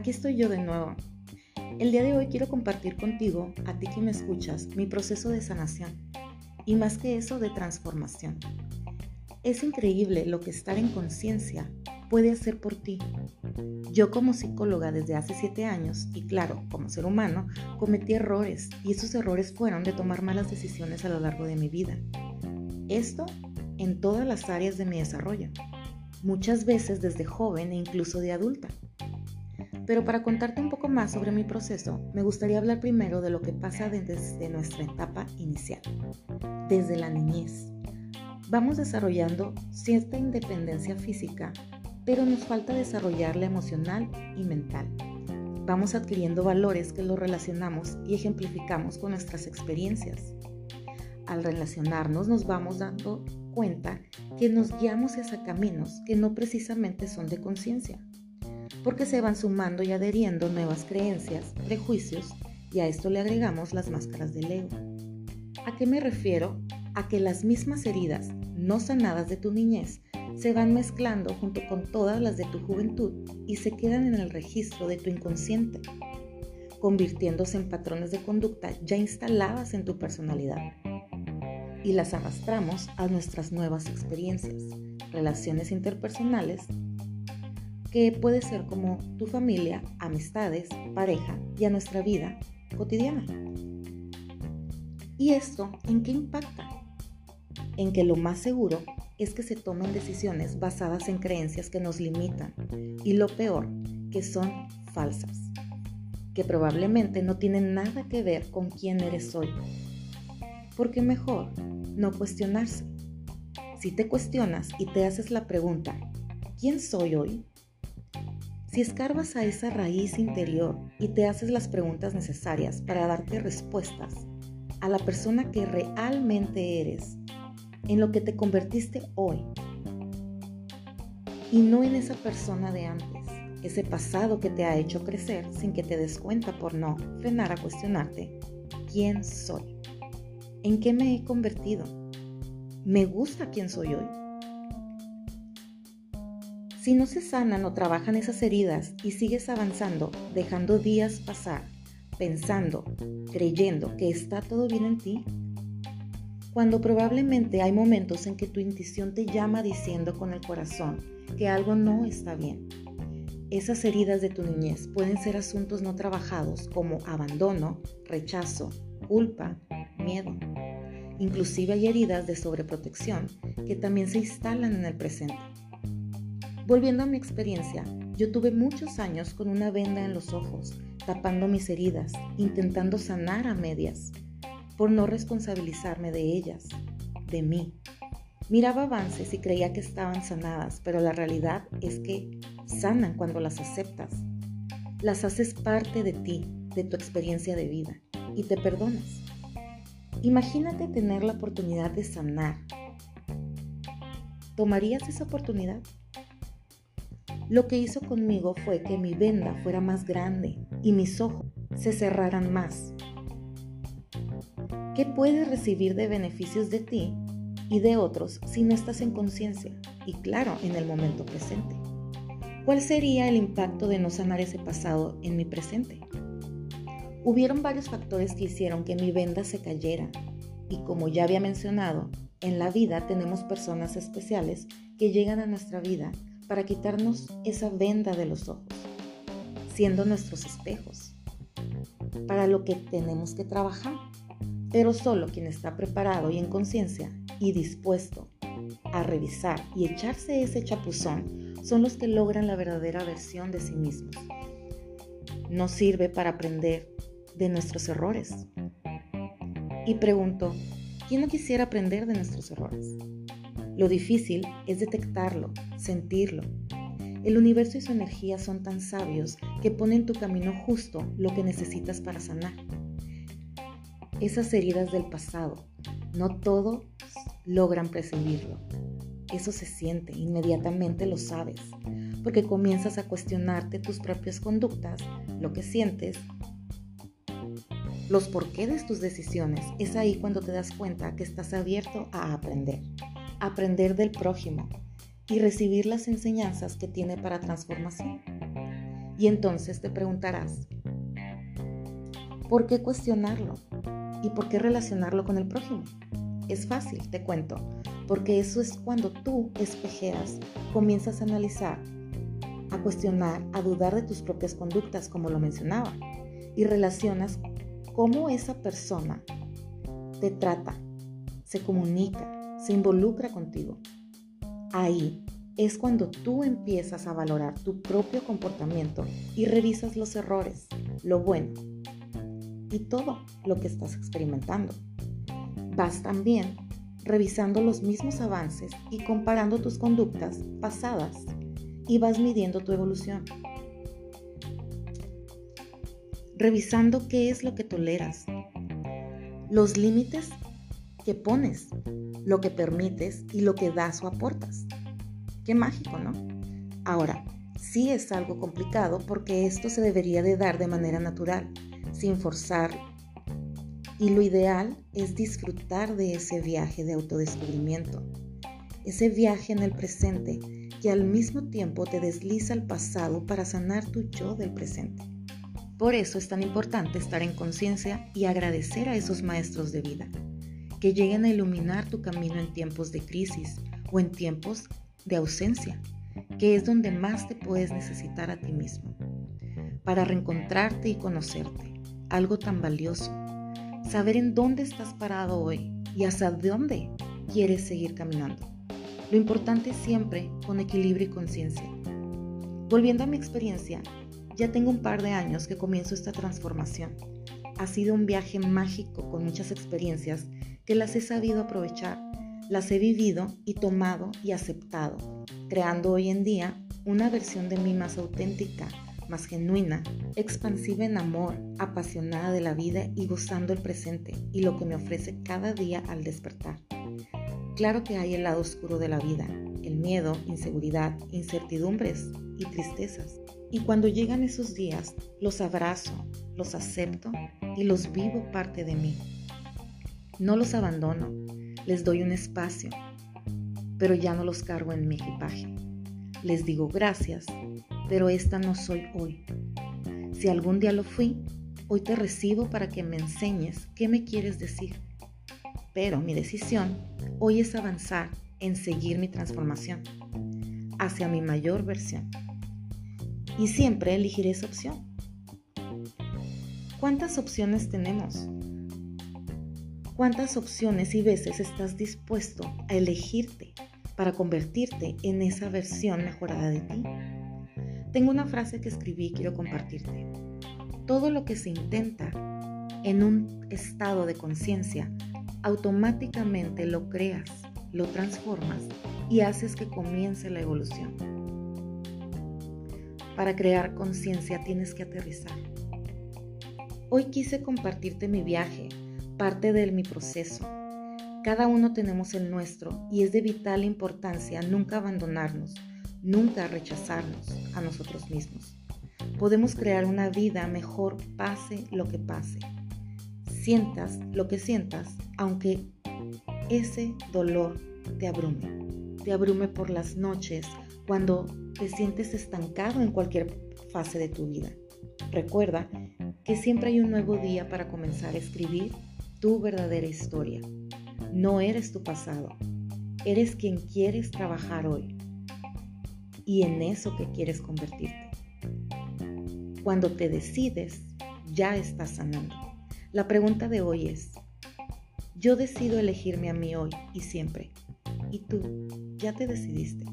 aquí estoy yo de nuevo. El día de hoy quiero compartir contigo, a ti que me escuchas, mi proceso de sanación y más que eso de transformación. Es increíble lo que estar en conciencia puede hacer por ti. Yo como psicóloga desde hace siete años y claro, como ser humano, cometí errores y esos errores fueron de tomar malas decisiones a lo largo de mi vida. Esto en todas las áreas de mi desarrollo, muchas veces desde joven e incluso de adulta. Pero para contarte un poco más sobre mi proceso, me gustaría hablar primero de lo que pasa desde nuestra etapa inicial, desde la niñez. Vamos desarrollando cierta independencia física pero nos falta desarrollar la emocional y mental. Vamos adquiriendo valores que los relacionamos y ejemplificamos con nuestras experiencias. Al relacionarnos nos vamos dando cuenta que nos guiamos hacia caminos que no precisamente son de conciencia, porque se van sumando y adheriendo nuevas creencias, prejuicios, y a esto le agregamos las máscaras del ego. ¿A qué me refiero? A que las mismas heridas no sanadas de tu niñez se van mezclando junto con todas las de tu juventud y se quedan en el registro de tu inconsciente, convirtiéndose en patrones de conducta ya instaladas en tu personalidad. Y las arrastramos a nuestras nuevas experiencias, relaciones interpersonales, que puede ser como tu familia, amistades, pareja y a nuestra vida cotidiana. ¿Y esto en qué impacta? En que lo más seguro es que se tomen decisiones basadas en creencias que nos limitan y lo peor, que son falsas, que probablemente no tienen nada que ver con quién eres hoy. Porque mejor no cuestionarse. Si te cuestionas y te haces la pregunta, ¿quién soy hoy? Si escarbas a esa raíz interior y te haces las preguntas necesarias para darte respuestas a la persona que realmente eres, en lo que te convertiste hoy y no en esa persona de antes, ese pasado que te ha hecho crecer sin que te des cuenta por no frenar a cuestionarte, ¿quién soy? ¿En qué me he convertido? ¿Me gusta quién soy hoy? Si no se sanan o trabajan esas heridas y sigues avanzando, dejando días pasar, pensando, creyendo que está todo bien en ti, cuando probablemente hay momentos en que tu intuición te llama diciendo con el corazón que algo no está bien. Esas heridas de tu niñez pueden ser asuntos no trabajados como abandono, rechazo, culpa, miedo. Inclusive hay heridas de sobreprotección que también se instalan en el presente. Volviendo a mi experiencia, yo tuve muchos años con una venda en los ojos, tapando mis heridas, intentando sanar a medias por no responsabilizarme de ellas, de mí. Miraba avances y creía que estaban sanadas, pero la realidad es que sanan cuando las aceptas. Las haces parte de ti, de tu experiencia de vida, y te perdonas. Imagínate tener la oportunidad de sanar. ¿Tomarías esa oportunidad? Lo que hizo conmigo fue que mi venda fuera más grande y mis ojos se cerraran más ¿Qué puedes recibir de beneficios de ti y de otros si no estás en conciencia y claro, en el momento presente? ¿Cuál sería el impacto de no sanar ese pasado en mi presente? Hubieron varios factores que hicieron que mi venda se cayera y como ya había mencionado, en la vida tenemos personas especiales que llegan a nuestra vida para quitarnos esa venda de los ojos, siendo nuestros espejos, para lo que tenemos que trabajar pero solo quien está preparado y en conciencia y dispuesto a revisar y echarse ese chapuzón son los que logran la verdadera versión de sí mismos. No sirve para aprender de nuestros errores. Y pregunto, ¿quién no quisiera aprender de nuestros errores? Lo difícil es detectarlo, sentirlo. El universo y su energía son tan sabios que ponen en tu camino justo lo que necesitas para sanar esas heridas del pasado. No todos logran percibirlo. Eso se siente, inmediatamente lo sabes, porque comienzas a cuestionarte tus propias conductas, lo que sientes, los porqué de tus decisiones. Es ahí cuando te das cuenta que estás abierto a aprender, aprender del prójimo y recibir las enseñanzas que tiene para transformación. Y entonces te preguntarás, ¿por qué cuestionarlo? ¿Y por qué relacionarlo con el prójimo? Es fácil, te cuento, porque eso es cuando tú, espejeas, comienzas a analizar, a cuestionar, a dudar de tus propias conductas, como lo mencionaba, y relacionas cómo esa persona te trata, se comunica, se involucra contigo. Ahí es cuando tú empiezas a valorar tu propio comportamiento y revisas los errores, lo bueno y todo lo que estás experimentando. Vas también revisando los mismos avances y comparando tus conductas pasadas y vas midiendo tu evolución. Revisando qué es lo que toleras, los límites que pones, lo que permites y lo que das o aportas. Qué mágico, ¿no? Ahora, sí es algo complicado porque esto se debería de dar de manera natural, sin forzar. Y lo ideal es disfrutar de ese viaje de autodescubrimiento, ese viaje en el presente que al mismo tiempo te desliza al pasado para sanar tu yo del presente. Por eso es tan importante estar en conciencia y agradecer a esos maestros de vida, que lleguen a iluminar tu camino en tiempos de crisis o en tiempos de ausencia, que es donde más te puedes necesitar a ti mismo, para reencontrarte y conocerte, algo tan valioso, saber en dónde estás parado hoy y hasta dónde quieres seguir caminando. Lo importante es siempre con equilibrio y conciencia. Volviendo a mi experiencia, ya tengo un par de años que comienzo esta transformación. Ha sido un viaje mágico con muchas experiencias que las he sabido aprovechar las he vivido y tomado y aceptado, creando hoy en día una versión de mí más auténtica, más genuina, expansiva en amor, apasionada de la vida y gozando el presente y lo que me ofrece cada día al despertar. Claro que hay el lado oscuro de la vida, el miedo, inseguridad, incertidumbres y tristezas. Y cuando llegan esos días, los abrazo, los acepto y los vivo parte de mí. No los abandono, les doy un espacio, pero ya no los cargo en mi equipaje. Les digo gracias, pero esta no soy hoy. Si algún día lo fui, hoy te recibo para que me enseñes qué me quieres decir. Pero mi decisión hoy es avanzar en seguir mi transformación hacia mi mayor versión. Y siempre elegiré esa opción. ¿Cuántas opciones tenemos? ¿Cuántas opciones y veces estás dispuesto a elegirte para convertirte en esa versión mejorada de ti? Tengo una frase que escribí y quiero compartirte. Todo lo que se intenta en un estado de conciencia, automáticamente lo creas, lo transformas y haces que comience la evolución. Para crear conciencia tienes que aterrizar. Hoy quise compartirte mi viaje parte de mi proceso. Cada uno tenemos el nuestro y es de vital importancia nunca abandonarnos, nunca rechazarnos a nosotros mismos. Podemos crear una vida mejor pase lo que pase. Sientas lo que sientas, aunque ese dolor te abrume. Te abrume por las noches cuando te sientes estancado en cualquier fase de tu vida. Recuerda que siempre hay un nuevo día para comenzar a escribir tu verdadera historia. No eres tu pasado, eres quien quieres trabajar hoy y en eso que quieres convertirte. Cuando te decides, ya estás sanando. La pregunta de hoy es, yo decido elegirme a mí hoy y siempre. ¿Y tú ya te decidiste?